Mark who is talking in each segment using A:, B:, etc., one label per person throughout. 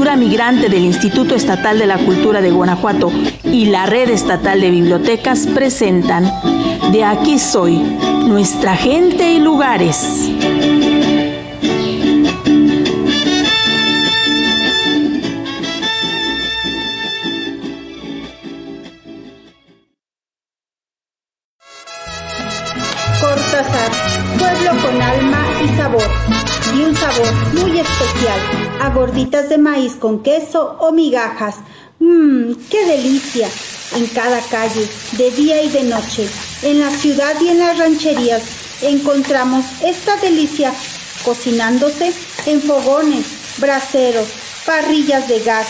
A: Cultura Migrante del Instituto Estatal de la Cultura de Guanajuato y la Red Estatal de Bibliotecas presentan De aquí soy, nuestra gente y lugares.
B: Cortázar, pueblo con alma y sabor, muy especial, a gorditas de maíz con queso o migajas. Mmm, qué delicia. En cada calle, de día y de noche, en la ciudad y en las rancherías, encontramos esta delicia cocinándose en fogones, braseros, parrillas de gas.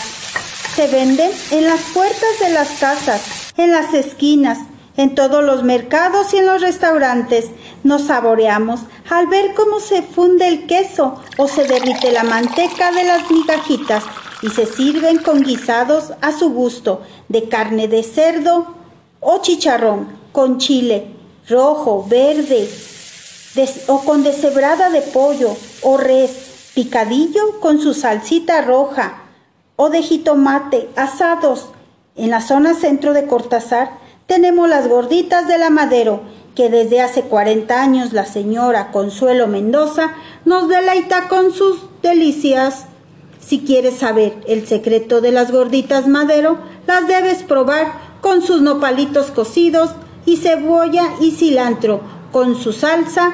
B: Se venden en las puertas de las casas, en las esquinas, en todos los mercados y en los restaurantes nos saboreamos al ver cómo se funde el queso o se derrite la manteca de las migajitas y se sirven con guisados a su gusto de carne de cerdo o chicharrón con chile rojo, verde o con deshebrada de pollo o res, picadillo con su salsita roja o de jitomate asados. En la zona centro de Cortázar tenemos las gorditas de la Madero, que desde hace 40 años la señora Consuelo Mendoza nos deleita con sus delicias. Si quieres saber el secreto de las gorditas Madero, las debes probar con sus nopalitos cocidos y cebolla y cilantro, con su salsa,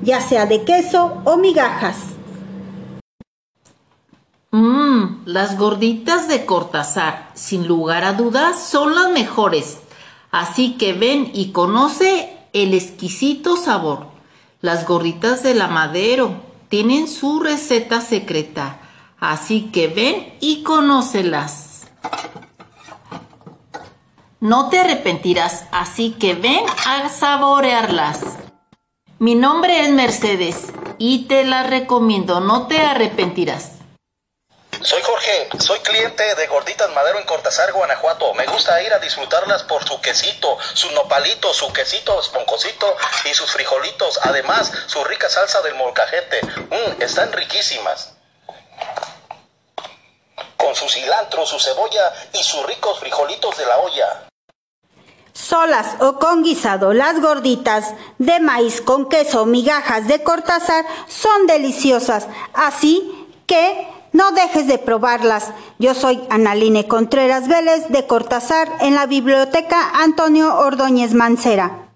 B: ya sea de queso o migajas.
C: Mmm, las gorditas de Cortázar, sin lugar a dudas, son las mejores. Así que ven y conoce el exquisito sabor. Las gorditas de la madero tienen su receta secreta. Así que ven y conócelas. No te arrepentirás, así que ven a saborearlas. Mi nombre es Mercedes y te las recomiendo, no te arrepentirás.
D: Soy Jorge, soy cliente de Gorditas Madero en Cortázar, Guanajuato. Me gusta ir a disfrutarlas por su quesito, su nopalito, su quesito esponjosito y sus frijolitos. Además, su rica salsa del molcajete. Mmm, están riquísimas. Con su cilantro, su cebolla y sus ricos frijolitos de la olla.
B: Solas o con guisado, las gorditas de maíz con queso, migajas de Cortázar son deliciosas. Así que no dejes de probarlas. Yo soy Analine Contreras Vélez de Cortázar en la Biblioteca Antonio Ordóñez Mancera.